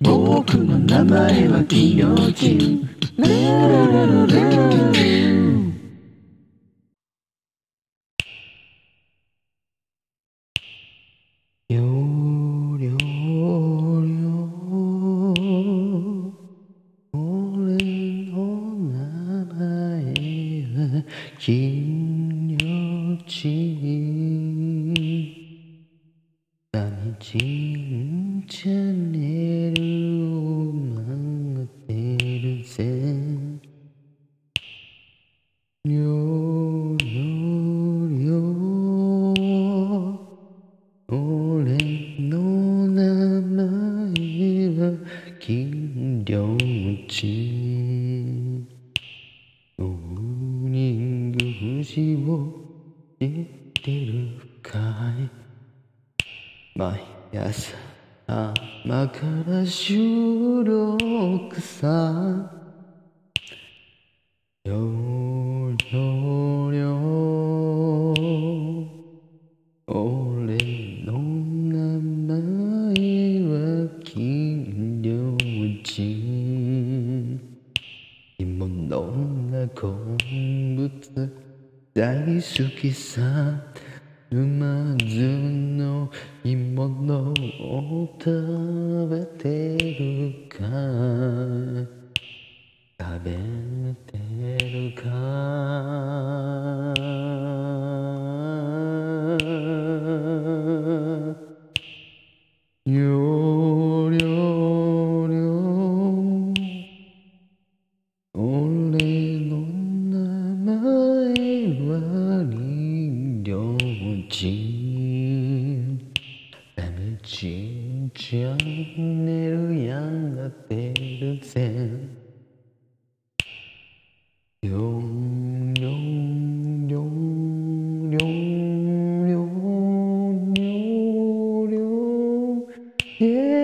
僕の名前はキヨチルルルルルルりょうりょうりょう俺の名前は金魚ち。寂ちんチャンネルを待ってるぜりょうりょう俺の名前は金魚ちモーニング富士を知ってるかい。毎朝甘から収録さ。りょうりょうりょう。俺の名前は金魚ち芋のな鉱物大好きさ。沼津の芋のを食べてるか食べてるか。り Jean Pammy Jean John을 향해 때를 샌 용용용용용용 Yeah